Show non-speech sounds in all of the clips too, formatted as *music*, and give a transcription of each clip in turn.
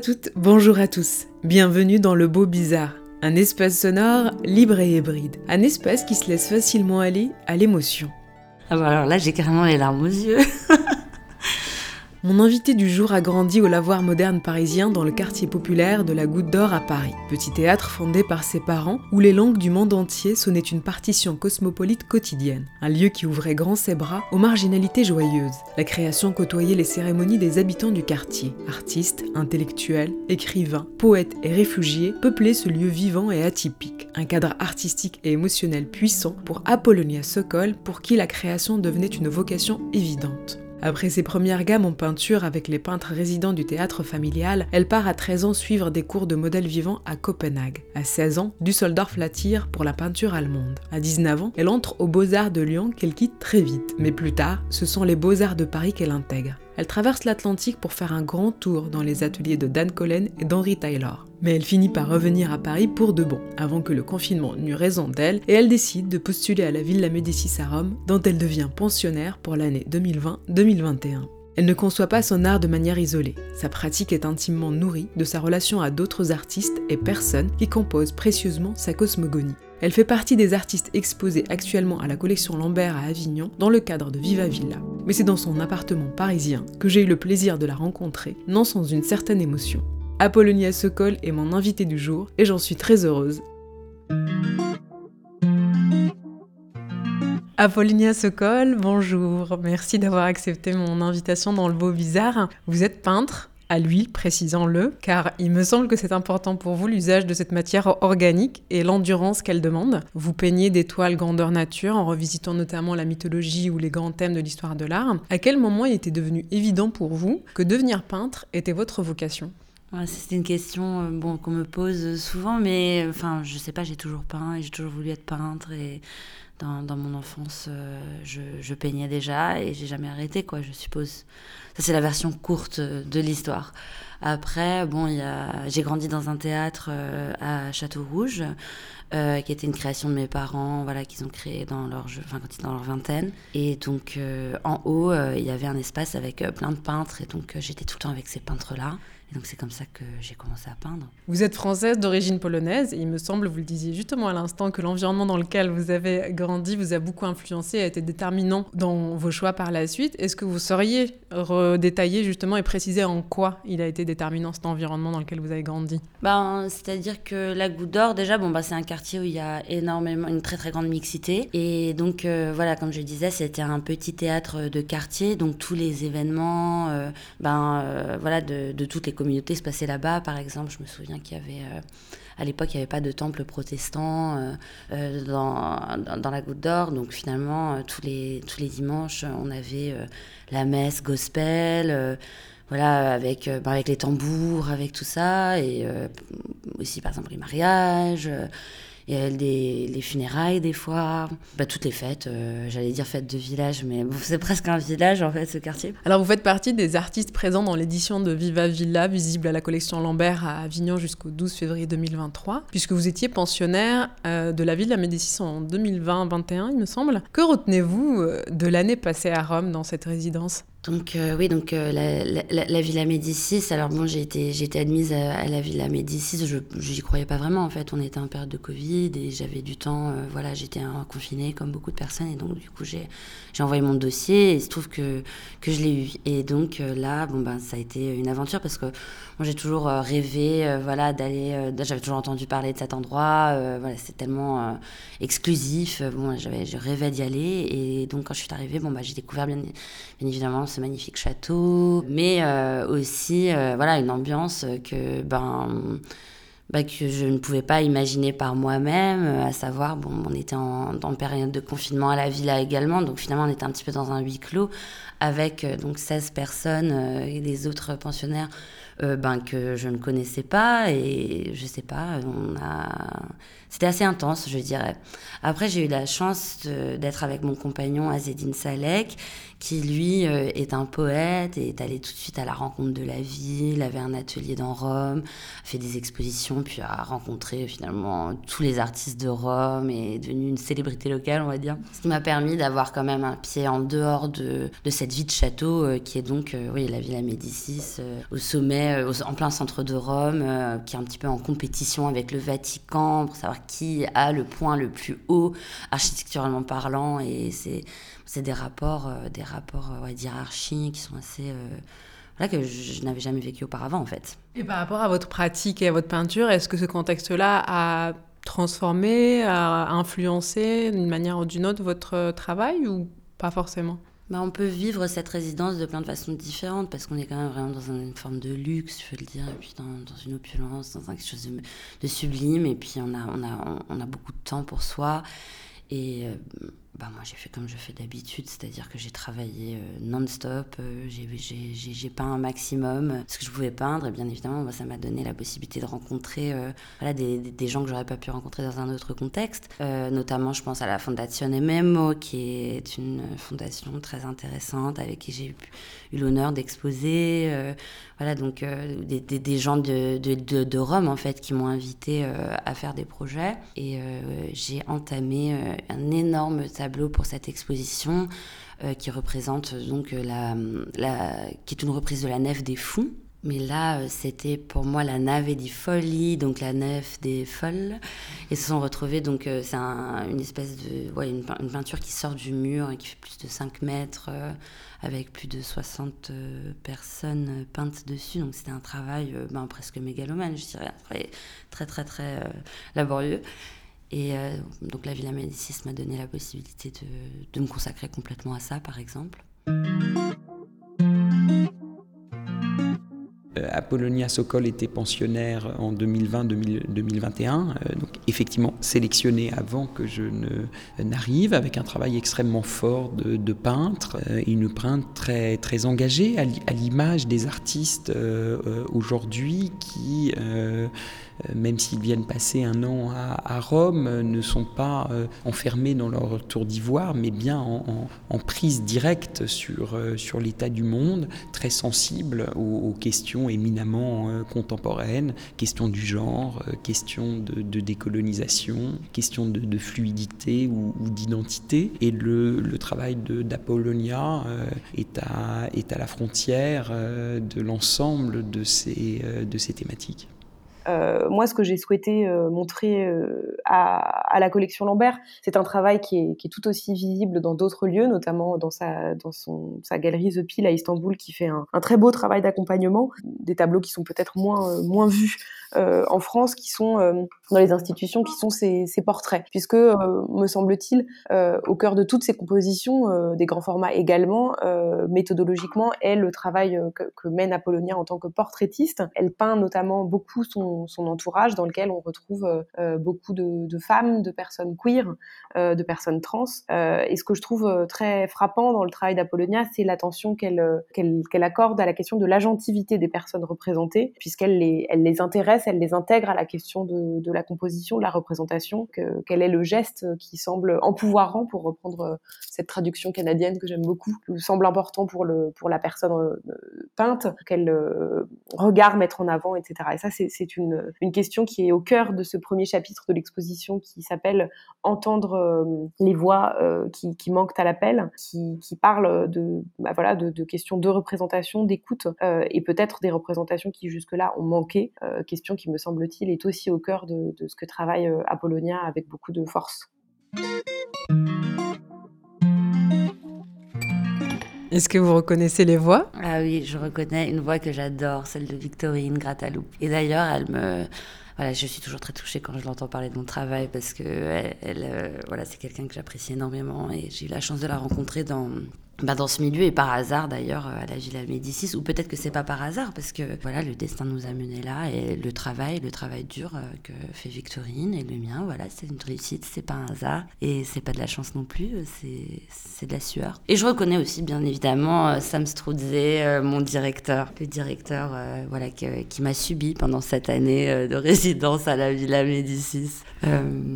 Toutes, bonjour à tous. Bienvenue dans Le Beau Bizarre, un espace sonore libre et hybride, un espace qui se laisse facilement aller à l'émotion. Ah bah alors là, j'ai carrément les larmes aux yeux. *laughs* Mon invité du jour a grandi au lavoir moderne parisien dans le quartier populaire de la Goutte d'Or à Paris, petit théâtre fondé par ses parents où les langues du monde entier sonnaient une partition cosmopolite quotidienne, un lieu qui ouvrait grand ses bras aux marginalités joyeuses. La création côtoyait les cérémonies des habitants du quartier, artistes, intellectuels, écrivains, poètes et réfugiés peuplaient ce lieu vivant et atypique, un cadre artistique et émotionnel puissant pour Apollonia Sokol pour qui la création devenait une vocation évidente. Après ses premières gammes en peinture avec les peintres résidents du théâtre familial, elle part à 13 ans suivre des cours de modèle vivant à Copenhague. À 16 ans, Düsseldorf l'attire pour la peinture allemande. À 19 ans, elle entre aux Beaux-Arts de Lyon qu'elle quitte très vite. Mais plus tard, ce sont les Beaux-Arts de Paris qu'elle intègre. Elle traverse l'Atlantique pour faire un grand tour dans les ateliers de Dan Collen et d'Henri Taylor. Mais elle finit par revenir à Paris pour de bon, avant que le confinement n'eût raison d'elle, et elle décide de postuler à la Villa Médicis à Rome, dont elle devient pensionnaire pour l'année 2020-2021. Elle ne conçoit pas son art de manière isolée. Sa pratique est intimement nourrie de sa relation à d'autres artistes et personnes qui composent précieusement sa cosmogonie. Elle fait partie des artistes exposés actuellement à la collection Lambert à Avignon dans le cadre de Viva Villa. Mais c'est dans son appartement parisien que j'ai eu le plaisir de la rencontrer, non sans une certaine émotion. Apollonia Sokol est mon invitée du jour et j'en suis très heureuse. Apollonia Sokol, bonjour. Merci d'avoir accepté mon invitation dans le Beau Bizarre. Vous êtes peintre, à l'huile, précisons-le, car il me semble que c'est important pour vous l'usage de cette matière organique et l'endurance qu'elle demande. Vous peignez des toiles grandeur nature en revisitant notamment la mythologie ou les grands thèmes de l'histoire de l'art. À quel moment il était devenu évident pour vous que devenir peintre était votre vocation? Ouais, c'est une question euh, qu'on me pose souvent, mais enfin, je sais pas, j'ai toujours peint et j'ai toujours voulu être peintre. Et dans, mon enfance, euh, je, peignais déjà et j'ai jamais arrêté, quoi, je suppose. Ça, c'est la version courte de l'histoire. Après, bon, j'ai grandi dans un théâtre euh, à Château-Rouge, euh, qui était une création de mes parents, voilà, qu'ils ont créé dans leur, enfin, quand ils dans leur vingtaine. Et donc, euh, en haut, euh, il y avait un espace avec euh, plein de peintres, et donc j'étais tout le temps avec ces peintres-là. Et donc c'est comme ça que j'ai commencé à peindre. Vous êtes française d'origine polonaise et il me semble, vous le disiez justement à l'instant, que l'environnement dans lequel vous avez grandi vous a beaucoup influencé et a été déterminant dans vos choix par la suite. Est-ce que vous sauriez redétailler justement et préciser en quoi il a été déterminant cet environnement dans lequel vous avez grandi? Ben, C'est-à-dire que la Goutte d'Or, déjà, bon, bah, c'est un quartier où il y a énormément, une très très grande mixité. Et donc euh, voilà, comme je disais, c'était un petit théâtre de quartier, donc tous les événements euh, ben, euh, voilà, de, de toutes les communauté se passait là-bas. Par exemple, je me souviens qu'il y avait, euh, à l'époque, il n'y avait pas de temple protestant euh, euh, dans, dans, la Goutte d'Or. Donc finalement, tous, les, dimanches, on avait la messe gospel. voilà, avec, ben, avec les tambours, avec tout ça, et aussi par exemple les mariages, il y a des, les funérailles des fois, bah, toutes les fêtes, euh, j'allais dire fêtes de village, mais *laughs* c'est presque un village en fait ce quartier. Alors vous faites partie des artistes présents dans l'édition de Viva Villa, visible à la collection Lambert à Avignon jusqu'au 12 février 2023, puisque vous étiez pensionnaire euh, de la ville de la Médicis en 2020-21 il me semble. Que retenez-vous euh, de l'année passée à Rome dans cette résidence? Donc euh, oui, donc euh, la, la, la, Villa Médicis. Alors bon, j'ai été, j'ai été admise à, la Villa Médicis. Je j'y croyais pas vraiment en fait. On était en période de Covid et j'avais du temps. Euh, voilà, j'étais confinée comme beaucoup de personnes et donc du coup j'ai j'ai envoyé mon dossier et il se trouve que que je l'ai eu. Et donc euh, là, bon ben ça a été une aventure parce que moi j'ai toujours euh, rêvé, voilà, d'aller. j'avais toujours entendu parler de cet endroit. voilà, c'est tellement exclusif. Bon, j'avais, je rêvais d'y aller et donc quand je suis arrivée, bon bah j'ai découvert bien, évidemment ce magnifique château, mais euh, aussi euh, voilà une ambiance que ben bah, que je ne pouvais pas imaginer par moi-même, à savoir, bon, on était en, période de confinement à la villa également, donc finalement on était un petit peu dans un huis clos avec donc 16 personnes et des autres pensionnaires ben, que je ne connaissais pas et je sais pas, on a c'était assez intense, je dirais. Après, j'ai eu la chance d'être avec mon compagnon Azedine Salek, qui lui euh, est un poète et est allé tout de suite à la rencontre de la ville, avait un atelier dans Rome, a fait des expositions, puis a rencontré finalement tous les artistes de Rome et est devenu une célébrité locale, on va dire. Ce qui m'a permis d'avoir quand même un pied en dehors de, de cette vie de château euh, qui est donc euh, oui, la Villa Médicis, au sommet, en plein centre de Rome, qui est un petit peu en compétition avec le Vatican pour savoir qui a le point le plus haut architecturalement parlant et c'est des rapports euh, des rapports euh, ouais, d'hierarchie qui sont assez euh, que je, n'avais jamais vécu auparavant en fait. Et par rapport à votre pratique et à votre peinture, est-ce que ce contexte-là a transformé, a influencé d'une manière ou d'une autre votre travail ou pas forcément? Bah, on peut vivre cette résidence de plein de façons différentes parce qu'on est quand même vraiment dans une forme de luxe, je veux le dire, et puis dans, une opulence, dans quelque chose de, sublime, et puis on a, on, a, on a beaucoup de temps pour soi. Et euh, bah moi, j'ai fait comme je fais d'habitude, c'est-à-dire que j'ai travaillé euh, non-stop, euh, j'ai peint un maximum ce que je pouvais peindre, et bien évidemment, ça m'a donné la possibilité de rencontrer voilà, des, gens que j'aurais pas pu rencontrer dans un autre contexte. notamment, je pense à la Fondation Memo, qui est une fondation très intéressante avec qui j'ai eu l'honneur d'exposer. voilà, donc des, des, des, gens de, de, de, de, Rome, en fait, qui m'ont invité à faire des projets. Et j'ai entamé un énorme tableau pour cette exposition euh, qui représente donc la, la, qui est une reprise de la nef des fous. Mais là, euh, c'était pour moi la nave des folies, donc la nef des folles. Et se sont retrouvés, donc euh, c'est une espèce de. Ouais, une, peinture qui sort du mur et qui fait plus de 5 mètres, avec plus de 60 personnes peintes dessus. Donc c'était un travail ben, presque mégalomane, je dirais. Très, très, très, laborieux. Et euh, donc la Villa Médicis m'a donné la possibilité de, de, me consacrer complètement à ça, par exemple. Apollonia Sokol était pensionnaire en 2020-2021, euh, donc effectivement sélectionné avant que je n'arrive, avec un travail extrêmement fort de, peintre, et une peintre très, engagée à l'image des artistes aujourd'hui qui euh, même s'ils viennent passer un an à, Rome, euh, ne sont pas euh, enfermés dans leur tour d'ivoire, mais bien en, prise directe sur, sur l'état du monde, très sensible aux, questions éminemment contemporaines, questions du genre, questions de, décolonisation, questions de, fluidité ou, d'identité. Et le, le travail d'Apollonia est, à, est à la frontière de l'ensemble de ces, de ces thématiques. Euh, moi, ce que j'ai souhaité euh, montrer euh, à, à, la collection Lambert, c'est un travail qui est, qui est, tout aussi visible dans d'autres lieux, notamment dans sa, dans son, sa galerie The Pile à Istanbul, qui fait un, un très beau travail d'accompagnement, des tableaux qui sont peut-être moins, moins vus en France, qui sont dans les institutions, qui sont ces, ces portraits, puisque, me semble-t-il, au cœur de toutes ces compositions, des grands formats également, méthodologiquement, est le travail que, que mène Apollonia en tant que portraitiste. Elle peint notamment beaucoup son son, entourage dans lequel on retrouve euh, euh, beaucoup de, femmes, de personnes queer, euh, de personnes trans. et ce que je trouve très frappant dans le travail d'Apollonia, c'est l'attention qu'elle qu'elle accorde à la question de l'agentivité des personnes représentées, puisqu'elle les, elle les intéresse, elle les intègre à la question de, la composition, de la représentation, que, quel est le geste qui semble empouvoirant, pour reprendre cette traduction canadienne que j'aime beaucoup, qui semble important pour, la personne peinte, quel regard mettre en avant, etc. Et ça, c'est une question qui est au cœur de ce premier chapitre de l'exposition qui s'appelle Entendre euh, les voix euh, qui, manquent à l'appel, qui, parle de, bah de, questions de représentation, d'écoute euh, et peut-être des représentations qui jusque-là ont manqué, qui me semble-t-il est aussi au cœur de, de ce que travaille Apollonia avec beaucoup de force. Est-ce que vous reconnaissez les voix? Ah oui, je reconnais une voix que j'adore, celle de Victorine Grataloup. Et d'ailleurs, elle me... Voilà, je suis toujours très touchée quand je l'entends parler de mon travail parce que elle, euh, voilà, c'est quelqu'un que j'apprécie énormément et j'ai eu la chance de la rencontrer dans bah, dans ce milieu et par hasard d'ailleurs à la Villa Médicis ou peut-être que c'est pas par hasard parce que voilà le destin nous a menés là et le travail le travail dur que fait Victorine et le mien voilà c'est une réussite c'est pas un hasard et c'est pas de la chance non plus c'est c'est de la sueur. Et je reconnais aussi bien évidemment Sam Strudze mon directeur le directeur voilà qui m'a subi pendant cette année de résidence à la Villa Médicis.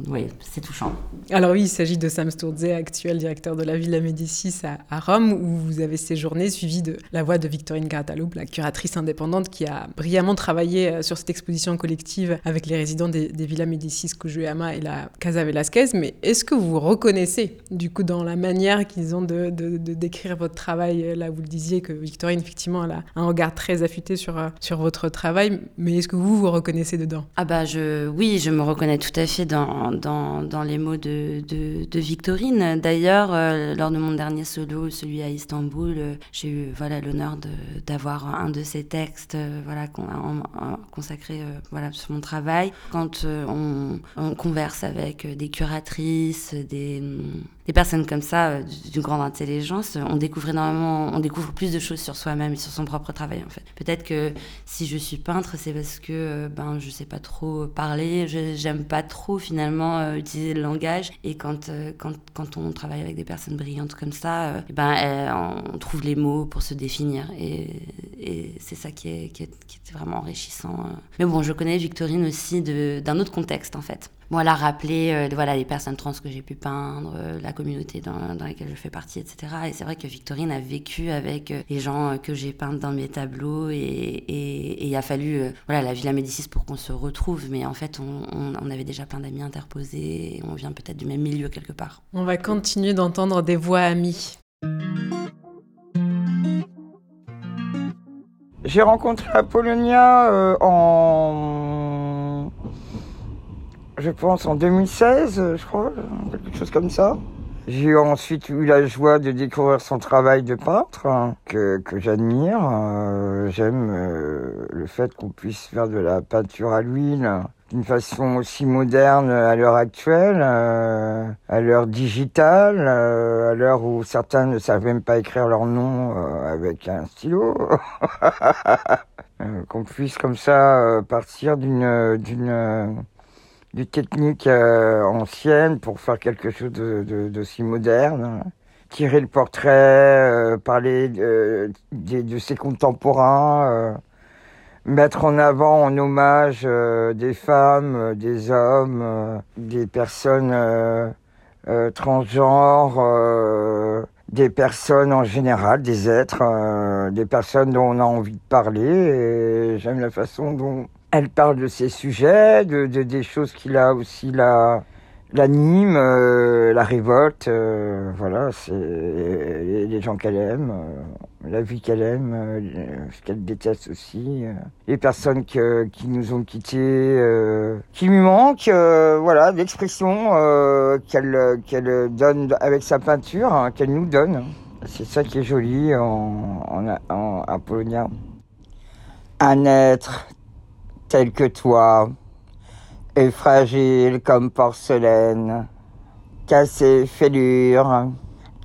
Oui c'est touchant. Alors oui il s'agit de Sam Sturze actuel directeur de la Villa Médicis à, à Rome où vous avez séjourné, suivi de la voix de Victorine Carataloup, la curatrice indépendante qui a brillamment travaillé euh, sur cette exposition collective avec les résidents des, Villas Médicis, Cujuyama et la Casa Velasquez. Mais est-ce que vous vous reconnaissez, du coup, dans la manière qu'ils ont de, décrire votre travail Là, vous le disiez que Victorine, effectivement, elle a un regard très affûté sur, euh, sur votre travail, mais est-ce que vous vous reconnaissez dedans? Ah bah oui, je me reconnais tout à fait dans, dans, les mots de, de Victorine. D'ailleurs, euh, lors de mon dernier solo, celui à Istanbul, euh, j'ai eu voilà l'honneur d'avoir un de ces textes euh, voilà consacré euh, voilà sur mon travail. Quand on, on, converse avec des curatrices, des des personnes comme ça, euh, d'une grande intelligence, on découvre énormément, on découvre plus de choses sur soi-même et sur son propre travail en fait. Peut-être que si je suis peintre, c'est parce que euh, ben je sais pas trop parler, j'aime pas trop finalement euh, utiliser le langage et quand, quand quand on travaille avec des personnes brillantes comme ça, ben on trouve les mots pour se définir et, et c'est ça qui est, qui est, qui est vraiment enrichissant. Mais bon, je connais Victorine aussi d'un autre contexte en fait. A rappelé euh, voilà, les personnes trans que j'ai pu peindre, euh, la communauté dans, dans, laquelle je fais partie, etc. Et c'est vrai que Victorine a vécu avec euh, les gens que j'ai peints dans mes tableaux et, il a fallu voilà, la Villa Médicis pour qu'on se retrouve. Mais en fait, on, on, on avait déjà plein d'amis interposés et on vient peut-être du même milieu quelque part. On va continuer d'entendre des voix amies. J'ai rencontré Apollonia euh, en je pense en 2016, je crois, quelque chose comme ça. J'ai ensuite eu la joie de découvrir son travail de peintre, hein, que, que j'admire. Euh, J'aime euh, le fait qu'on puisse faire de la peinture à l'huile d'une façon aussi moderne à l'heure actuelle, euh, à l'heure digitale, euh, à l'heure où certains ne savent même pas écrire leur nom euh, avec un stylo. *laughs* qu'on puisse comme ça partir d'une d'une des techniques euh, anciennes pour faire quelque chose de, de, de moderne. Tirer le portrait, euh, parler de, de, ses contemporains, euh, mettre en avant en hommage euh, des femmes, euh, des hommes, des personnes transgenres, des personnes en général, des êtres, des personnes dont on a envie de parler. J'aime la façon dont elle parle de ses sujets, de, de des choses qu'il a aussi la l'anime, euh, la révolte, euh, voilà, c'est les, gens qu'elle aime, euh, la vie qu'elle aime, ce qu'elle déteste aussi, les personnes qui nous ont quittés, qui lui manquent, voilà, l'expression qu'elle qu'elle donne avec sa peinture, hein, qu'elle nous donne. C'est ça qui est joli en, en, en Apollonia. Un être tel que toi, est fragile comme porcelaine, cassé fêlure,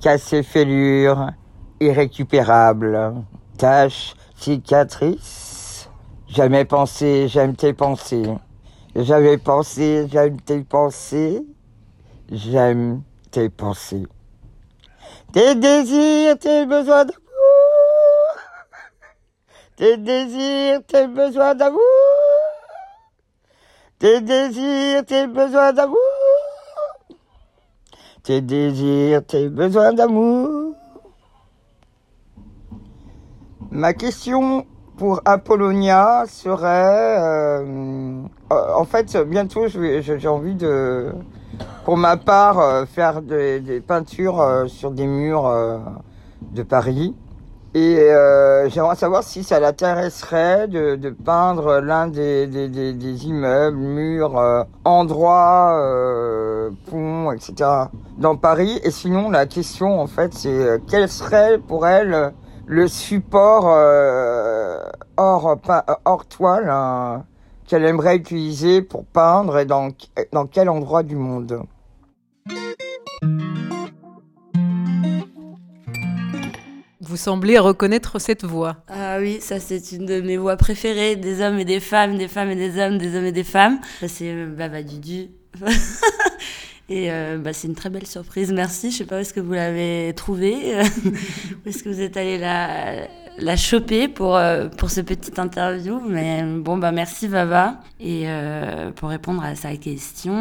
cassé fêlure, irrécupérable, tache, cicatrice. Jamais pensé, j'aime tes pensées. J'avais pensé, j'aime tes pensées. J'aime tes pensées. Tes désirs, tes besoins d'amour. Tes désirs, tes besoins d'amour. Tes désirs, tes besoins d'amour. Tes désirs, tes besoins d'amour. Ma question pour Apollonia serait, euh, en fait, bientôt, j'ai envie de, pour ma part, euh, faire des, peintures euh, sur des murs euh, de Paris. Et euh, j'aimerais savoir si ça l'intéresserait de, de, peindre l'un des, des, des, des, immeubles, murs, euh, endroits, euh, ponts, etc. dans Paris. Et sinon, la question, en fait, c'est euh, quel serait pour elle le support euh, hors, hors toile hein, qu'elle aimerait utiliser pour peindre et dans, dans quel endroit du monde? Vous semblez reconnaître cette voix. Ah oui, ça c'est une de mes voix préférées, des hommes et des femmes, des femmes et des hommes, des hommes et des femmes. C'est euh, Baba Dudu. *laughs* Et euh, bah, c'est une très belle surprise, merci. Je sais pas où est-ce que vous l'avez trouvée, *laughs* où est-ce que vous êtes allé la, la choper pour, euh, pour ce petit interview? Mais bon, bah merci Vava. Et pour répondre à sa question,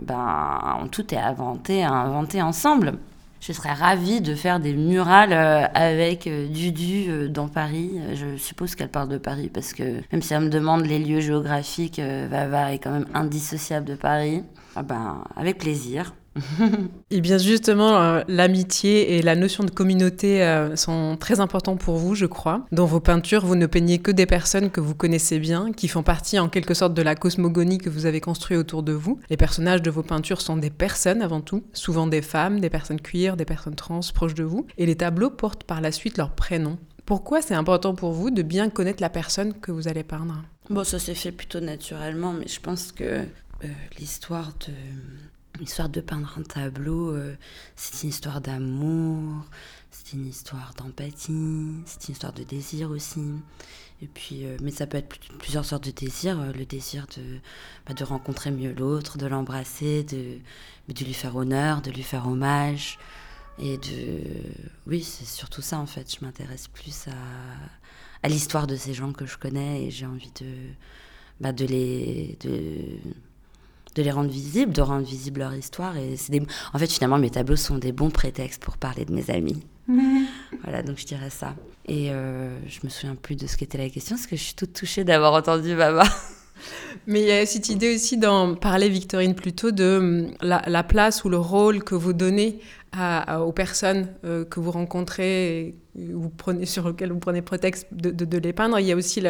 ben, tout est inventé, inventé ensemble. Je serais ravie de faire des murales avec Dudu dans Paris. Je suppose qu'elle parle de Paris parce que même si elle me demande les lieux géographiques, Vava est quand même indissociable de Paris. Ah ben, avec plaisir. *laughs* et bien justement, euh, l'amitié et la notion de communauté euh, sont très importants pour vous, je crois. Dans vos peintures, vous ne peignez que des personnes que vous connaissez bien, qui font partie en quelque sorte de la cosmogonie que vous avez construite autour de vous. Les personnages de vos peintures sont des personnes avant tout, souvent des femmes, des personnes queer, des personnes trans proches de vous. Et les tableaux portent par la suite leur prénom. Pourquoi c'est important pour vous de bien connaître la personne que vous allez peindre? Bon, ça s'est fait plutôt naturellement, mais je pense que euh, l'histoire de l'histoire de peindre un tableau, euh, c'est une histoire d'amour, c'est une histoire d'empathie, c'est une histoire de désir aussi. Et puis, euh, mais ça peut être plusieurs sortes de désirs. le désir de, bah, de rencontrer mieux l'autre, de l'embrasser, de, de lui faire honneur, de lui faire hommage. Et de. Oui, c'est surtout ça en fait. Je m'intéresse plus à, à l'histoire de ces gens que je connais et j'ai envie de, bah, de les. De les rendre visibles, de rendre visible leur histoire. Et c'est En fait, finalement, mes tableaux sont des bons prétextes pour parler de mes amis. voilà, donc je dirais ça. Et euh, je me souviens plus de ce qu'était la question, parce que je suis toute touchée d'avoir entendu Baba. Mais il y a cette idée aussi d'en parler, Victorine, plutôt de hum, la, place ou le rôle que vous donnez aux personnes euh, que vous rencontrez, prenez, sur lesquelles vous prenez prétexte de, les peindre. Il y a aussi,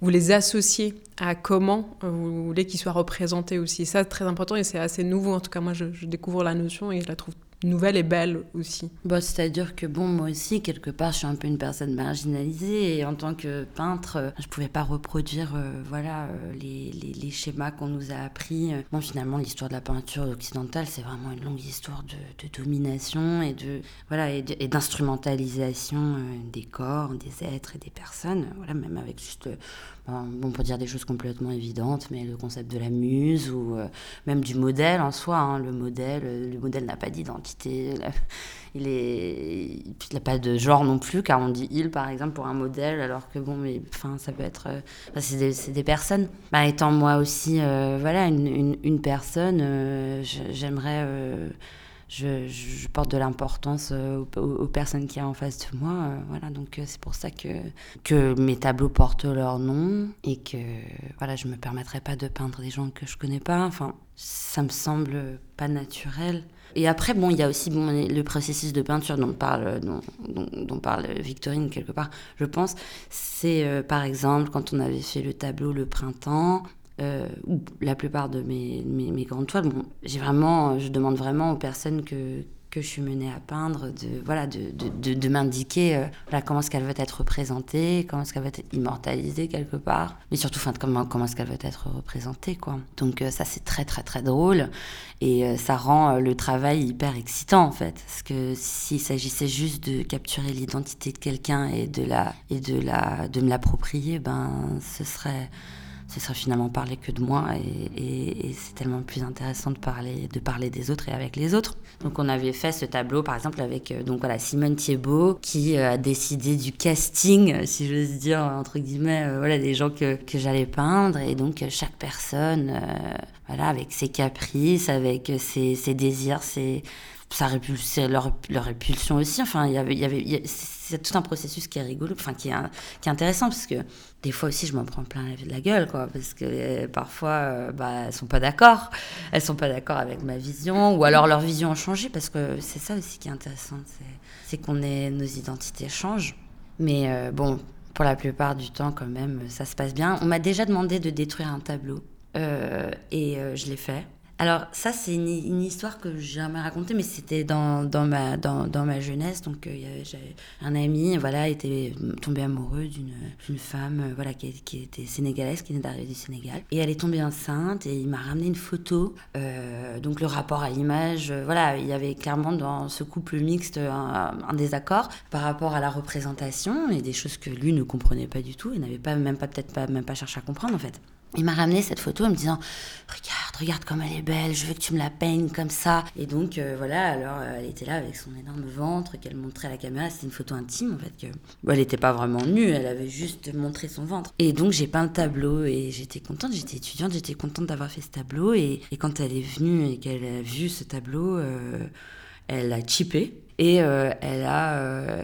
vous les associez à comment vous voulez qu'ils soient représentés aussi. ça, c'est très important et c'est assez nouveau. En tout cas, moi, je, je découvre la notion et je la trouve nouvelle et belle aussi. Bah, C'est-à-dire que, bon, moi aussi, quelque part, je suis un peu une personne marginalisée et en tant que peintre, euh, je pouvais pas reproduire euh, voilà, euh, les, les, schémas qu'on nous a appris. Bon, finalement, l'histoire de la peinture occidentale, c'est vraiment une longue histoire de, domination et de voilà et d'instrumentalisation des corps, des êtres et des personnes. Voilà, même avec juste bon, pour dire des choses complètement évidentes, mais le concept de la muse ou même du modèle en soi. Hein, le modèle, le modèle n'a pas d'identité. Il est, il n'a pas de genre non plus, car on dit il par exemple pour un modèle, alors que bon, mais enfin ça peut être, euh, c'est des, des, personnes. Bah, étant moi aussi, voilà, une, une, personne, j'aimerais je, porte de l'importance euh, aux, personnes qui sont en face de moi. Euh, voilà, donc euh, c'est pour ça que, que mes tableaux portent leur nom et que voilà, je me permettrai pas de peindre des gens que je connais pas. Enfin, ça me semble pas naturel. Et après, bon, il y a aussi le processus de peinture dont parle, dont, dont, parle Victorine quelque part, je pense. C'est par exemple quand on avait fait le tableau Le Printemps, euh, ou la plupart de mes, mes, grandes toiles, bon, vraiment, je demande vraiment aux personnes que, que je suis menée à peindre de, voilà, de, de, de, m'indiquer euh, comment est-ce qu'elle veut être représentée, comment est-ce qu'elle veut être immortalisée quelque part, mais surtout comment, comment est-ce qu'elle veut être représentée. Quoi. Donc euh, ça c'est très très très drôle et ça rend le travail hyper excitant en fait. Parce que s'il s'agissait juste de capturer l'identité de quelqu'un et, de, la, et de, la, de me l'approprier, ben, ce serait ce serait finalement parler que de moi et, c'est tellement plus intéressant de parler, de parler des autres et avec les autres. Donc on avait fait ce tableau par exemple avec euh, donc voilà Simone Thiebaud qui euh, a décidé du casting, si j'ose dire entre guillemets, euh, voilà des gens que, que j'allais peindre et donc chaque personne voilà avec ses caprices, avec ses, ses désirs, ses ça répulsait leur, leur répulsion aussi. Enfin, il y avait, il y avait, c'est tout un processus qui est rigolo, enfin qui est, qui est intéressant parce que des fois aussi je m'en prends plein la gueule, quoi, parce que euh, parfois euh, bah, elles sont pas d'accord, elles sont pas d'accord avec ma vision, ou alors leur vision a changé parce que c'est ça aussi qui est intéressant, c'est qu'on est, nos identités changent. Mais euh, bon, pour la plupart du temps quand même, ça se passe bien. On m'a déjà demandé de détruire un tableau et je l'ai fait Alors ça c'est une, histoire que j'ai jamais racontée, mais c'était dans, dans, ma, dans, dans, ma jeunesse. Donc euh, j'avais un ami voilà, était tombé amoureux d'une femme euh, voilà, qui, était sénégalaise, qui venait d'arriver du Sénégal. Et elle est tombée enceinte et il m'a ramené une photo. Euh, donc le rapport à l'image, voilà, il y avait clairement dans ce couple mixte un, un, désaccord par rapport à la représentation et des choses que lui ne comprenait pas du tout et n'avait pas même pas peut-être pas même pas cherché à comprendre en fait. Il m'a ramené cette photo en me disant Regarde, regarde comme elle est belle, je veux que tu me la peignes comme ça. Et donc, euh, voilà, alors euh, elle était là avec son énorme ventre qu'elle montrait à la caméra. C'était une photo intime en fait. Que... elle n'était pas vraiment nue, elle avait juste montré son ventre. Et donc, j'ai peint le tableau et j'étais contente, j'étais étudiante, j'étais contente d'avoir fait ce tableau. Et, quand elle est venue et qu'elle a vu ce tableau, euh, elle a chippé. Et elle, a,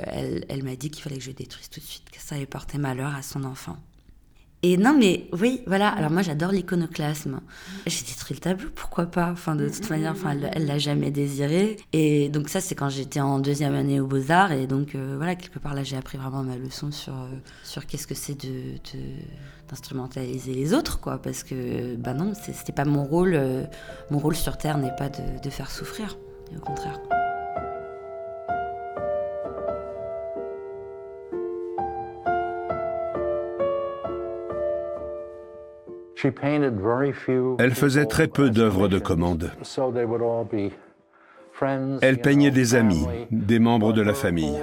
elle, m'a dit qu'il fallait que je détruise tout de suite, que ça allait porter malheur à son enfant. Et non, mais oui, voilà. Alors moi, j'adore l'iconoclasme. J'ai détruit le tableau, pourquoi pas? Enfin, de toute manière, enfin, elle l'a jamais désiré. Et donc ça, c'est quand j'étais en deuxième année aux Beaux Arts. Et donc euh, voilà, quelque part là, j'ai appris vraiment ma leçon sur euh, sur qu'est-ce que c'est de, d'instrumentaliser les autres, quoi. Parce que bah non, c'était pas mon rôle. Euh, mon rôle sur Terre n'est pas de, de faire souffrir. au contraire. Elle faisait très peu d'œuvres de commande. Elle peignait des amis, des membres de la famille.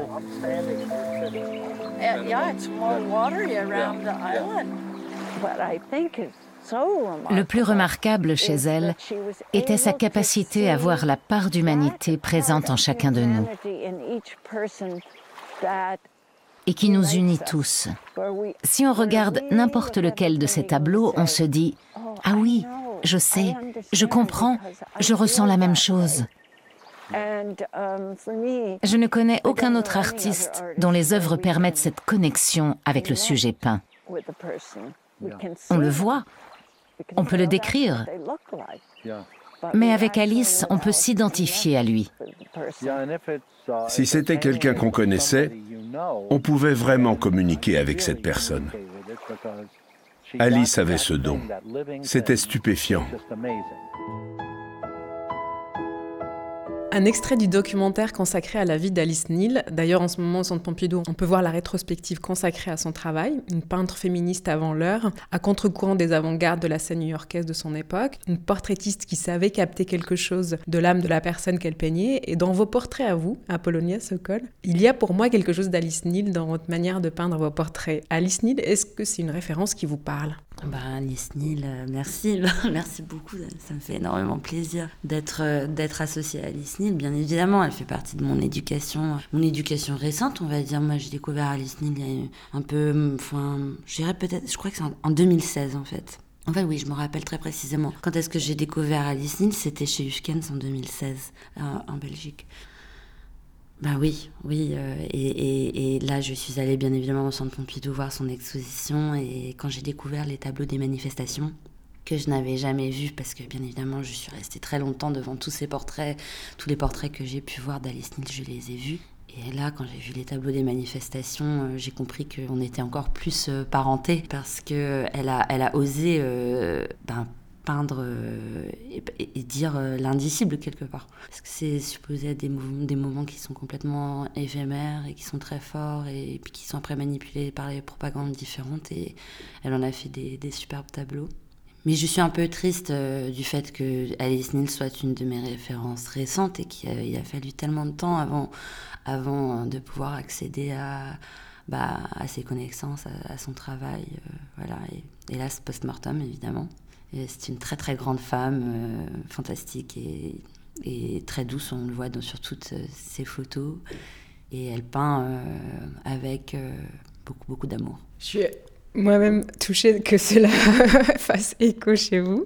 Le plus remarquable chez elle était sa capacité à voir la part d'humanité présente en chacun de nous et qui nous unit tous. Si on regarde n'importe lequel de ces tableaux, on se dit ⁇ Ah oui, je sais, je comprends, je ressens la même chose ⁇ Je ne connais aucun autre artiste dont les œuvres permettent cette connexion avec le sujet peint. On le voit, on peut le décrire, mais avec Alice, on peut s'identifier à lui. Si c'était quelqu'un qu'on connaissait, on pouvait vraiment communiquer avec cette personne. Alice avait ce don. C'était stupéfiant. Un extrait du documentaire consacré à la vie d'Alice Neal. D'ailleurs, en ce moment, au Centre Pompidou, on peut voir la rétrospective consacrée à son travail. Une peintre féministe avant l'heure, à contre-courant des avant-gardes de la scène new-yorkaise de son époque. Une portraitiste qui savait capter quelque chose de l'âme de la personne qu'elle peignait. Et dans vos portraits à vous, Apollonia Sokol, il y a pour moi quelque chose d'Alice Neal dans votre manière de peindre vos portraits. Alice Neal, est-ce que c'est une référence qui vous parle? Bah, Alice Neal, euh, merci, *laughs* merci beaucoup. Ça me fait énormément plaisir d'être euh, d'être associée à Alice Neal. Bien évidemment, elle fait partie de mon éducation, mon éducation récente, on va dire. Moi, j'ai découvert Alice Neal il y a un peu, enfin, je peut-être, je crois que c'est en 2016 en fait. En fait, oui, je me rappelle très précisément. Quand est-ce que j'ai découvert Alice Neal C'était chez Huskens en 2016, euh, en Belgique. Ben oui, oui. Euh, et, là, je suis allée bien évidemment au Centre Pompidou voir son exposition. Et quand j'ai découvert les tableaux des manifestations, que je n'avais jamais vus, parce que bien évidemment, je suis restée très longtemps devant tous ces portraits, tous les portraits que j'ai pu voir d'Alice Neal, je les ai vus. Et là, quand j'ai vu les tableaux des manifestations, euh, j'ai compris qu'on était encore plus euh, parentés parce qu'elle a, elle a osé ben, peindre euh, et, dire euh, l'indicible quelque part. Parce que c'est supposé être des, moments qui sont complètement éphémères et qui sont très forts et, puis qui sont après manipulés par les propagandes différentes et elle en a fait des, superbes tableaux. Mais je suis un peu triste euh, du fait que Alice Neal soit une de mes références récentes et qu'il a, fallu tellement de temps avant, de pouvoir accéder à, bah, ses connaissances, à, son travail. voilà. Ce post-mortem, évidemment. C'est une très très grande femme, euh, fantastique et, très douce, on le voit sur toutes euh, ses photos. Et elle peint euh, avec beaucoup beaucoup d'amour. Moi-même touchée que cela *laughs* fasse écho chez vous.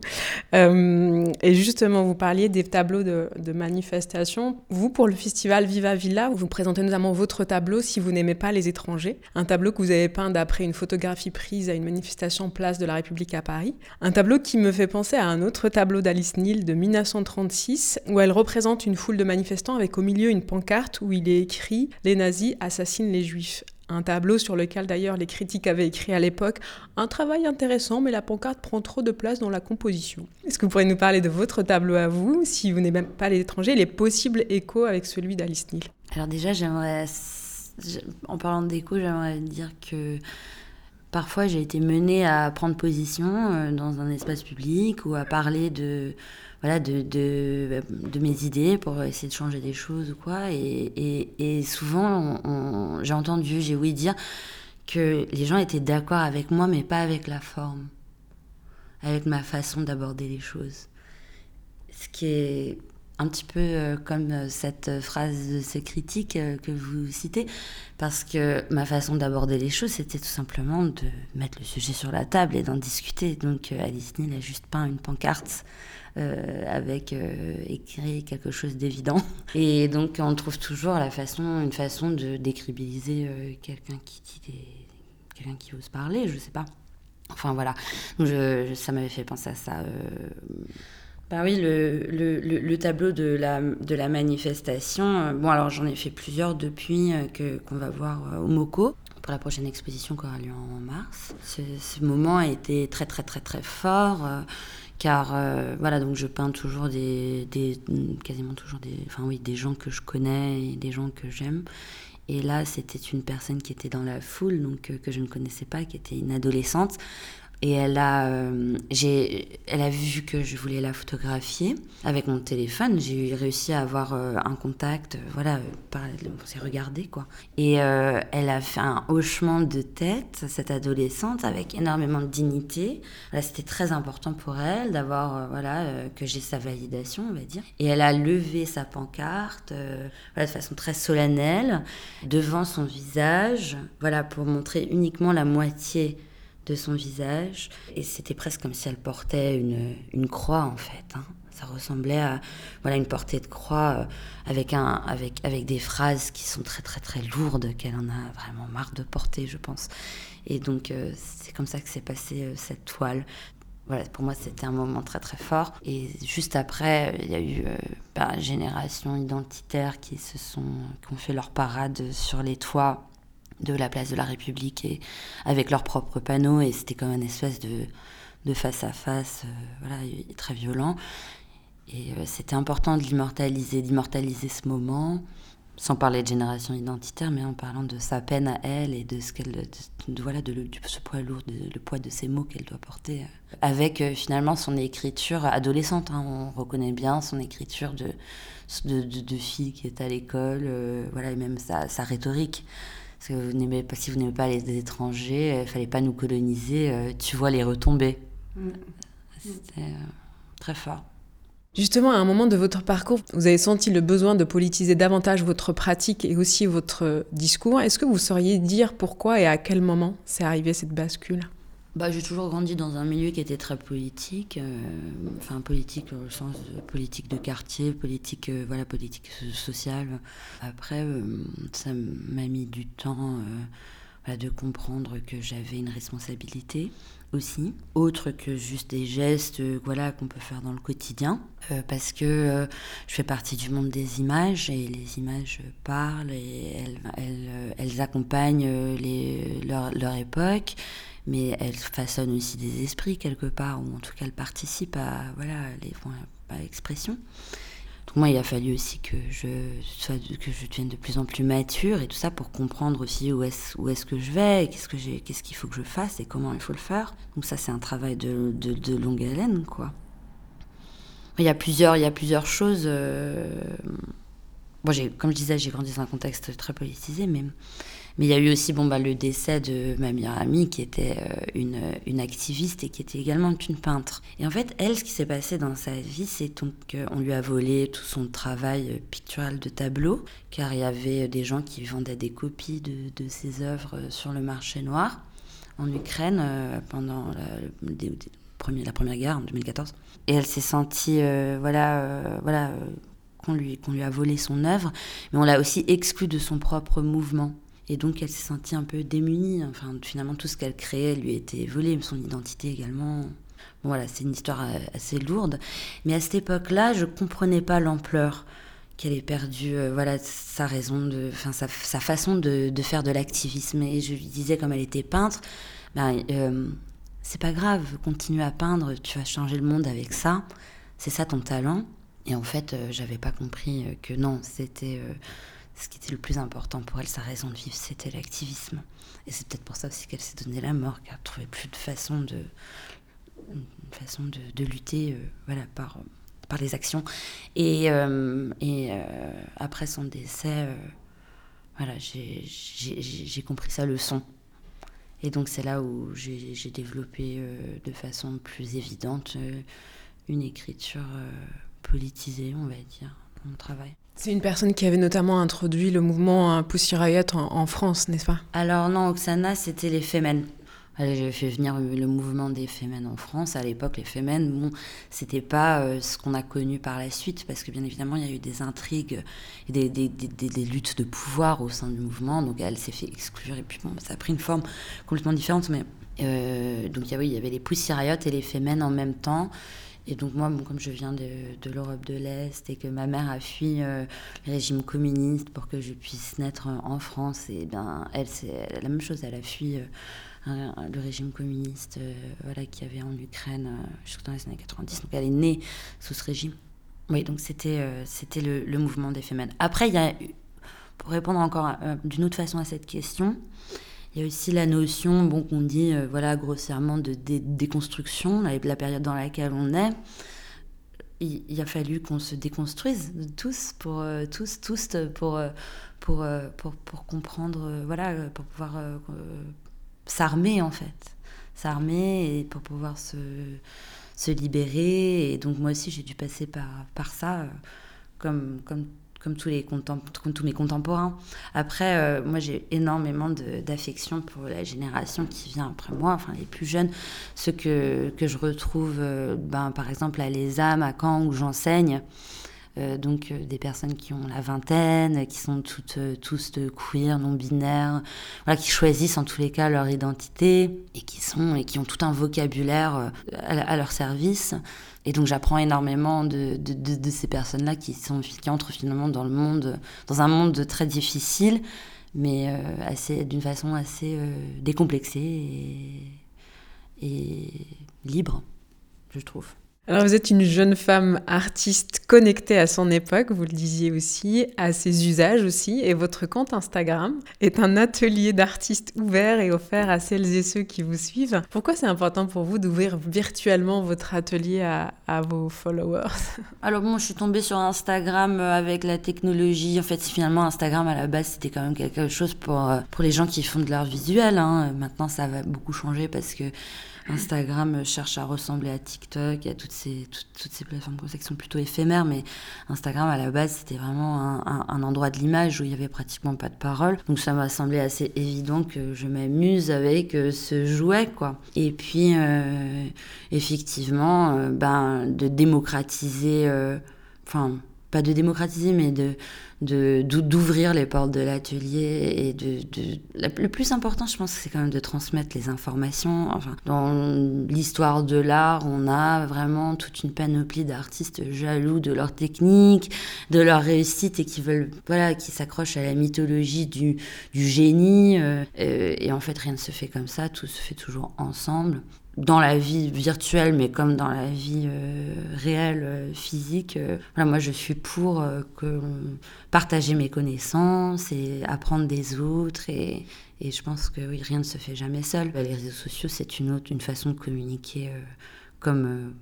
Euh, et justement, vous parliez des tableaux de, manifestation. Vous, pour le festival Viva Villa, vous présentez notamment votre tableau si vous n'aimez pas les étrangers. Un tableau que vous avez peint d'après une photographie prise à une manifestation place de la République à Paris. Un tableau qui me fait penser à un autre tableau d'Alice Neal de 1936 où elle représente une foule de manifestants avec au milieu une pancarte où il est écrit Les nazis assassinent les juifs. Un tableau sur lequel d'ailleurs les critiques avaient écrit à l'époque un travail intéressant, mais la pancarte prend trop de place dans la composition. Est-ce que vous pourriez nous parler de votre tableau à vous Si vous n'êtes même pas l'étranger, les possibles échos avec celui d'Alice Neal Alors, déjà, j'aimerais. En parlant d'écho, j'aimerais dire que parfois j'ai été menée à prendre position euh, dans un espace public ou à parler de voilà, de, mes idées pour essayer de changer des choses ou quoi. Et, et, et souvent, j'ai entendu, j'ai ouï dire que les gens étaient d'accord avec moi, mais pas avec la forme, avec ma façon d'aborder les choses. Ce qui est un petit peu euh, comme euh, cette phrase de ces critiques euh, que vous citez, parce que ma façon d'aborder les choses, c'était tout simplement de mettre le sujet sur la table et d'en discuter. Donc Alice Neal a juste peint une pancarte euh, avec euh, écrit quelque chose d'évident. *laughs* Et donc on trouve toujours la façon, une façon de décribiliser euh, quelqu'un qui dit quelqu'un qui ose parler, je sais pas. Enfin voilà, ça m'avait fait penser à ça. Bah oui, le, le, le, tableau de la, manifestation, bon alors j'en ai fait plusieurs depuis que qu'on va voir au MoCo. Pour la prochaine exposition qui aura lieu en mars. Ce, moment a été très très très très fort car euh, voilà donc je peins toujours des, des, quasiment toujours des enfin oui des gens que je connais et des gens que j'aime. Et là c'était une personne qui était dans la foule donc euh, que je ne connaissais pas qui était une adolescente et elle a, euh, elle a vu que je voulais la photographier avec mon téléphone. J'ai réussi à avoir euh, un contact, euh, voilà, on s'est regardé quoi. Et elle a fait un hochement de tête, cette adolescente, avec énormément de dignité. Voilà, c'était très important pour elle d'avoir, voilà, que j'ai sa validation, on va dire. Et elle a levé sa pancarte, de façon très solennelle, devant son visage, voilà, pour montrer uniquement la moitié de son visage. Et c'était presque comme si elle portait une, une croix, en fait. Hein. Ça ressemblait à voilà, une portée de croix euh, avec, un, avec, avec des phrases qui sont très, très, très lourdes, qu'elle en a vraiment marre de porter, je pense. Et donc, euh, c'est comme ça que s'est passée euh, cette toile. Voilà, pour moi, c'était un moment très très fort. Et juste après, il y a eu bah, génération identitaire qui se sont, qui ont fait leur parade sur les toits de la place de la République et avec leurs propres panneaux. Et c'était comme une espèce de, de face à face voilà très violent. Et euh, c'était important de l'immortaliser d'immortaliser ce moment sans parler de génération identitaire mais en parlant de sa peine à elle et de ce qu'elle de, voilà de, ce poids lourd le poids de ces mots qu'elle doit porter euh, avec euh, finalement son écriture adolescente hein. on reconnaît bien son écriture de de, de, fille qui est à l'école voilà et même sa, sa rhétorique parce que vous pas, si vous n'aimez pas les étrangers, il ne fallait pas nous coloniser, euh, tu vois les retombées. Mm. C'était euh, très fort. Justement, à un moment de votre parcours, vous avez senti le besoin de politiser davantage votre pratique et aussi votre discours. Est-ce que vous sauriez dire pourquoi et à quel moment c'est arrivé cette bascule? Bah, J'ai toujours grandi dans un milieu qui était très politique, euh, enfin politique au sens de politique de quartier, politique, euh, voilà, politique sociale. Après, euh, ça m'a mis du temps de comprendre que j'avais une responsabilité aussi, autre que juste des gestes voilà, qu'on peut faire dans le quotidien, parce que je fais partie du monde des images et les images parlent et elles, elles, elles accompagnent les, leur, leur époque mais elle façonne aussi des esprits quelque part, ou en tout cas elle participe à voilà l'expression. Donc moi, il a fallu aussi que je que je devienne de plus en plus mature et tout ça pour comprendre aussi où est-ce où est-ce que je vais, qu'est-ce que j'ai, qu'est-ce qu'il faut que je fasse et comment il faut le faire. Donc ça, c'est un travail de, de, de, longue haleine, quoi. Il y a plusieurs, il y a plusieurs choses. Euh... Bon, j'ai, comme je disais, j'ai grandi dans un contexte très politisé, mais mais il y a eu aussi bon, bah, le décès de ma meilleure amie, qui était euh, une, une, activiste et qui était également une peintre. Et en fait, elle, ce qui s'est passé dans sa vie, c'est qu'on lui a volé tout son travail euh, pictural de tableau, car il y avait des gens qui vendaient des copies de, de ses œuvres sur le marché noir en Ukraine euh, pendant la, la première guerre en 2014. Et elle s'est sentie, voilà, voilà qu'on lui, qu'on lui a volé son œuvre, mais on l'a aussi exclue de son propre mouvement. Et donc elle s'est sentie un peu démunie. Enfin, finalement, tout ce qu'elle créait lui était volé, son identité également. Voilà, c'est une histoire euh, assez lourde. Mais à cette époque-là, je ne comprenais pas l'ampleur qu'elle ait perdu voilà sa raison de sa, façon de, faire de l'activisme et je lui disais comme elle était peintre ben c'est pas grave continue à peindre tu vas changer le monde avec ça c'est ça ton talent et en fait j'avais pas compris que non c'était ce qui était le plus important pour elle, sa raison de vivre, c'était l'activisme. Et c'est peut-être pour ça aussi qu'elle s'est donné la mort, qu'elle ne trouvait plus de façon de, façon de, de lutter euh, voilà, par, par les actions. Et, euh, et euh, après son décès, voilà, j'ai compris sa leçon. Et donc c'est là où j'ai développé de façon plus évidente une écriture politisée, on va dire, dans mon travail. C'est une personne qui avait notamment introduit le mouvement Pussy Riot en, France, n'est-ce pas? Alors non, Oksana, c'était les Femen. J'avais fait venir le mouvement des Femen en France. À l'époque, les Femen, bon, c'était pas euh, ce qu'on a connu par la suite, parce que bien évidemment, il y a eu des intrigues et des, luttes de pouvoir au sein du mouvement. Donc elle s'est fait exclure, et puis bon, ça a pris une forme complètement différente. Mais euh, donc il y avait les Pussy Riot et les Femen en même temps. Et donc moi, bon, comme je viens de, de l'Europe de l'Est et que ma mère a fui euh, le régime communiste pour que je puisse naître en France, et ben elle, c'est la même chose, elle a fui euh, le régime communiste euh, voilà, qu'il y avait en Ukraine jusqu'au dans les années 90. Donc elle est née sous ce régime. Oui, donc c'était c'était le, le, mouvement des femmes. Après, il y a, pour répondre encore d'une autre façon à cette question, il y a aussi la notion, bon, qu'on dit, euh, voilà, grossièrement, de déconstruction, la, la période dans laquelle on est. Il, a fallu qu'on se déconstruise tous pour euh, tous tous pour euh, pour, pour, pour comprendre voilà pour pouvoir s'armer en fait s'armer et pour pouvoir se se libérer et donc moi aussi j'ai dû passer par par ça comme comme comme tous, les tous mes contemporains. Après, euh, moi, j'ai énormément d'affection pour la génération qui vient après moi, enfin les plus jeunes, ceux que, que je retrouve, euh, ben, par exemple, à Les âmes, à Caen, où j'enseigne. Euh, donc des personnes qui ont la vingtaine, qui sont toutes, tous de queer, non binaires, voilà, qui choisissent en tous les cas leur identité et qui sont et qui ont tout un vocabulaire à leur service. Et donc j'apprends énormément de, ces personnes-là qui, sont, qui entrent finalement dans le monde, dans un monde très difficile, mais euh, assez, d'une façon assez euh, décomplexée et libre, je trouve. Alors vous êtes une jeune femme artiste connectée à son époque, vous le disiez aussi, à ses usages aussi, et votre compte Instagram est un atelier d'artistes ouvert et offert à celles et ceux qui vous suivent. Pourquoi c'est important pour vous d'ouvrir virtuellement votre atelier à, à, vos followers? Alors bon, je suis tombée sur Instagram euh, avec la technologie. En fait, finalement, Instagram à la base, c'était quand même quelque chose pour, euh, pour les gens qui font de l'art visuel. Hein. Maintenant, ça va beaucoup changer parce que Instagram cherche à ressembler à TikTok, y a toutes ces, plateformes comme ça qui sont plutôt éphémères, mais Instagram à la base c'était vraiment un, un, endroit de l'image où il y avait pratiquement pas de parole. Donc ça m'a semblé assez évident que je m'amuse avec euh, ce jouet, quoi. Et puis, euh, effectivement, euh, ben, de démocratiser, enfin, pas de démocratiser, mais de d'ouvrir les portes de l'atelier et de, le plus important je pense c'est quand même de transmettre les informations. Enfin dans l'histoire de l'art on a vraiment toute une panoplie d'artistes jaloux de leur technique de leur réussite et qui veulent voilà qui s'accrochent à la mythologie du, du génie euh, et en fait rien ne se fait comme ça tout se fait toujours ensemble dans la vie virtuelle, mais comme dans la vie euh, réelle, euh, physique. Euh, voilà, moi, je suis pour que partager mes connaissances et apprendre des autres. Et, et, je pense que oui, rien ne se fait jamais seul. Les réseaux sociaux, c'est une autre, une façon de communiquer comme,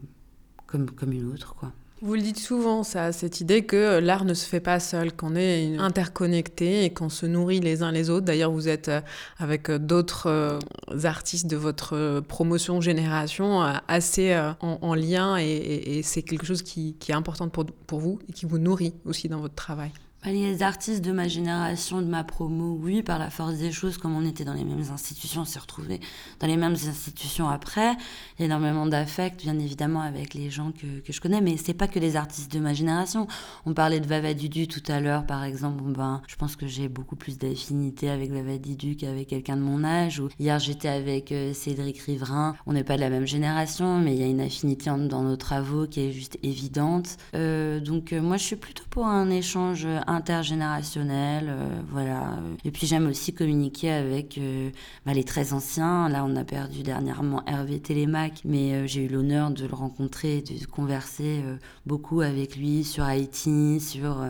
comme, comme une autre, quoi. Vous le dites souvent, ça, cette idée que l'art ne se fait pas seul, qu'on est interconnecté et qu'on se nourrit les uns les autres. D'ailleurs, vous êtes euh, avec euh, d'autres euh, artistes de votre promotion génération assez en, lien et, c'est quelque chose qui, est important pour vous et qui vous nourrit aussi dans votre travail. Les artistes de ma génération, de ma promo, oui, par la force des choses, comme on était dans les mêmes institutions, on s'est retrouvés dans les mêmes institutions après. Il y a énormément d'affect, bien évidemment, avec les gens que, que je connais, mais c'est pas que les artistes de ma génération. On parlait de Vava Dudu tout à l'heure, par exemple. ben, je pense que j'ai beaucoup plus d'affinité avec Vava Dudu qu'avec quelqu'un de mon âge. Ou hier, j'étais avec euh, Cédric Riverain. On n'est pas de la même génération, mais il y a une affinité dans nos travaux qui est juste évidente. Euh, donc, euh, moi, je suis plutôt pour un échange intergénérationnel, euh, voilà. Et puis j'aime aussi communiquer avec euh, bah, les très anciens. Là, on a perdu dernièrement Hervé Télémac, mais euh, j'ai eu l'honneur de le rencontrer, de converser beaucoup avec lui sur Haïti, sur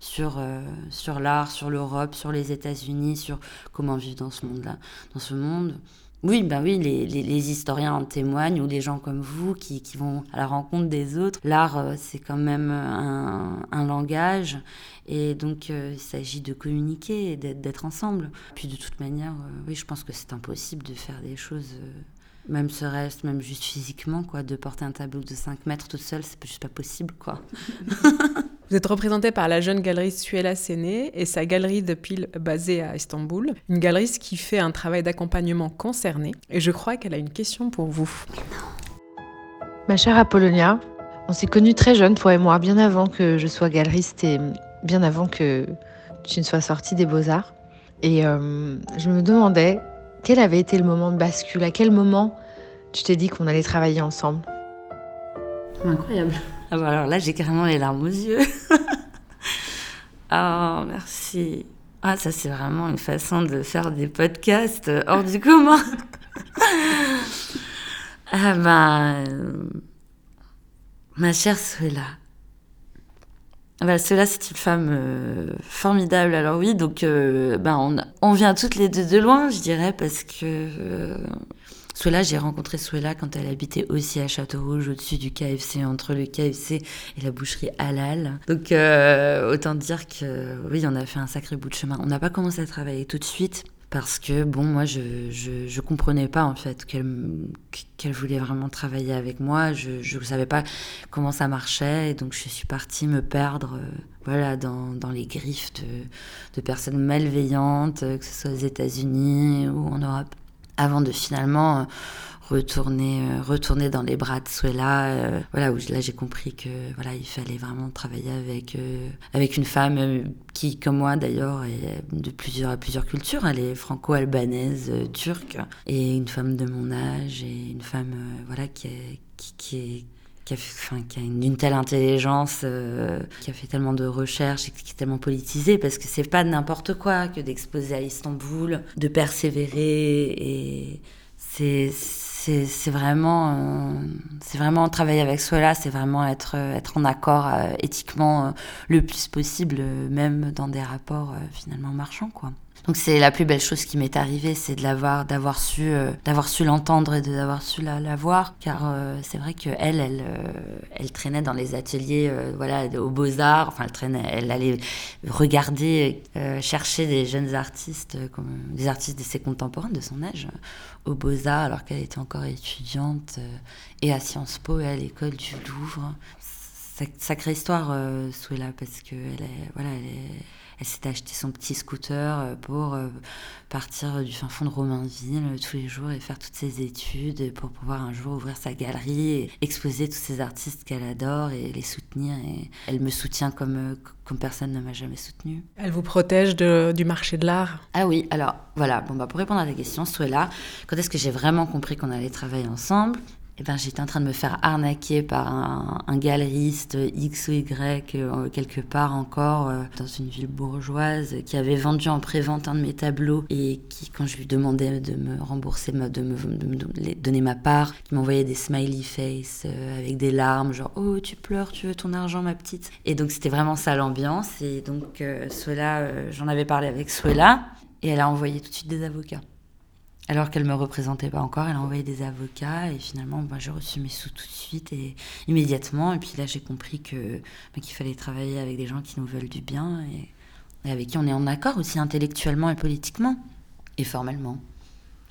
sur sur l'art, sur l'Europe, sur les États-Unis, sur comment vivre dans ce monde-là, dans ce monde. Oui, ben oui, les, les, historiens en témoignent, ou les gens comme vous qui, qui vont à la rencontre des autres. L'art, c'est quand même un, un langage, et donc, euh, il s'agit de communiquer et d'être ensemble. Puis, de toute manière, euh, oui, je pense que c'est impossible de faire des choses, euh, même serait-ce, même juste physiquement, quoi. De porter un tableau de 5 mètres toute seule, c'est juste pas possible, quoi. *laughs* Vous êtes représenté par la jeune galerie Suela Séné et sa galerie de piles basée à Istanbul. Une galerie qui fait un travail d'accompagnement concerné. Et je crois qu'elle a une question pour vous. Ma chère Apollonia, on s'est connus très jeunes, toi et moi, bien avant que je sois galeriste et bien avant que tu ne sois sortie des beaux-arts. Et euh, je me demandais quel avait été le moment de bascule, à quel moment tu t'es dit qu'on allait travailler ensemble? Incroyable. Ah bah alors là, j'ai carrément les larmes aux yeux. Ah, *laughs* merci. Ah, ça, c'est vraiment une façon de faire des podcasts hors du commun. *laughs* ah ben, ma chère Suela, bah, cela, c'est une femme euh, formidable. Alors oui, donc euh, ben, on, vient toutes les deux de loin, je dirais, parce que euh, Suela, j'ai rencontré Suela quand elle habitait aussi à Château-Rouge, au-dessus du KFC, entre le KFC et la boucherie Halal. Donc autant dire que oui, on a fait un sacré bout de chemin. On n'a pas commencé à travailler tout de suite, parce que bon moi je, je, comprenais pas en fait qu'elle qu'elle voulait vraiment travailler avec moi. Je ne savais pas comment ça marchait. Et donc je suis partie me perdre euh, voilà dans, dans, les griffes de, de, personnes malveillantes euh, que ce soit aux États-Unis ou en Europe. Avant de finalement euh, retourner, euh, retourner dans les bras de Suela. Euh, voilà, où là j'ai compris que voilà, il fallait vraiment travailler avec, euh, avec une femme qui, comme moi d'ailleurs, est de plusieurs, plusieurs cultures. Elle est franco-albanaise, turque, et une femme de mon âge, et une femme voilà, qui, qui, qui a une, telle intelligence, qui a fait tellement de recherches et qui est tellement politisée, parce que c'est pas n'importe quoi que d'exposer à Istanbul, de persévérer, et c'est c'est vraiment, euh, c'est vraiment travailler avec cela, c'est vraiment être, euh, être en accord euh, éthiquement le plus possible, même dans des rapports finalement marchands, quoi. Donc c'est la plus belle chose qui m'est arrivée, c'est de l'avoir, d'avoir su, euh, d'avoir su l'entendre et d'avoir su la, la, voir, car euh, c'est vrai que elle, elle, euh, elle traînait dans les ateliers, voilà, aux beaux arts. Enfin, elle traînait, elle allait regarder, chercher des jeunes artistes, comme des artistes de ses contemporains, de son âge, aux beaux arts, alors qu'elle était encore étudiante et à Sciences Po et à l'école du Louvre. Sacrée histoire, euh, Souela, parce que elle est, voilà, elle est elle s'est acheté son petit scooter euh, pour euh, partir du fin fond de Romainville euh, tous les jours et faire toutes ses études pour pouvoir un jour ouvrir sa galerie et exposer tous ces artistes qu'elle adore et les soutenir. Et elle me soutient comme, comme personne ne m'a jamais soutenue. Elle vous protège de, du marché de l'art? Ah oui, alors voilà, bon, bah, pour répondre à ta question, là. quand est-ce que j'ai vraiment compris qu'on allait travailler ensemble? Eh ben, j'étais en train de me faire arnaquer par un, galeriste X ou Y euh, quelque part encore euh, dans une ville bourgeoise qui avait vendu en pré-vente un de mes tableaux et qui, quand je lui demandais de me rembourser, de me, donner ma part, qui m'envoyait des smiley face euh, avec des larmes, genre oh tu pleures, tu veux ton argent ma petite. Et donc c'était vraiment ça l'ambiance et donc cela, j'en avais parlé avec Suela et elle a envoyé tout de suite des avocats. Alors qu'elle me représentait pas encore, elle a envoyé des avocats et finalement, bah, j'ai reçu mes sous tout de suite et immédiatement. Et puis là, j'ai compris que bah, qu'il fallait travailler avec des gens qui nous veulent du bien et, avec qui on est en accord aussi intellectuellement et politiquement et formellement.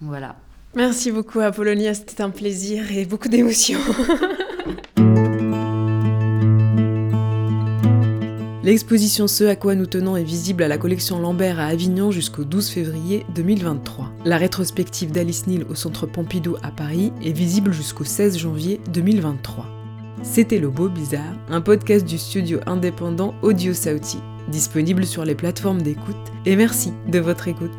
Voilà. Merci beaucoup, Apollonia. C'était un plaisir et beaucoup d'émotions. *laughs* L'exposition Ce à quoi nous tenons est visible à la collection Lambert à Avignon jusqu'au 12 février 2023. La rétrospective d'Alice Neal au Centre Pompidou à Paris est visible jusqu'au 16 janvier 2023. C'était Le Beau Bizarre, un podcast du studio indépendant Audio Sauti, disponible sur les plateformes d'écoute, et merci de votre écoute.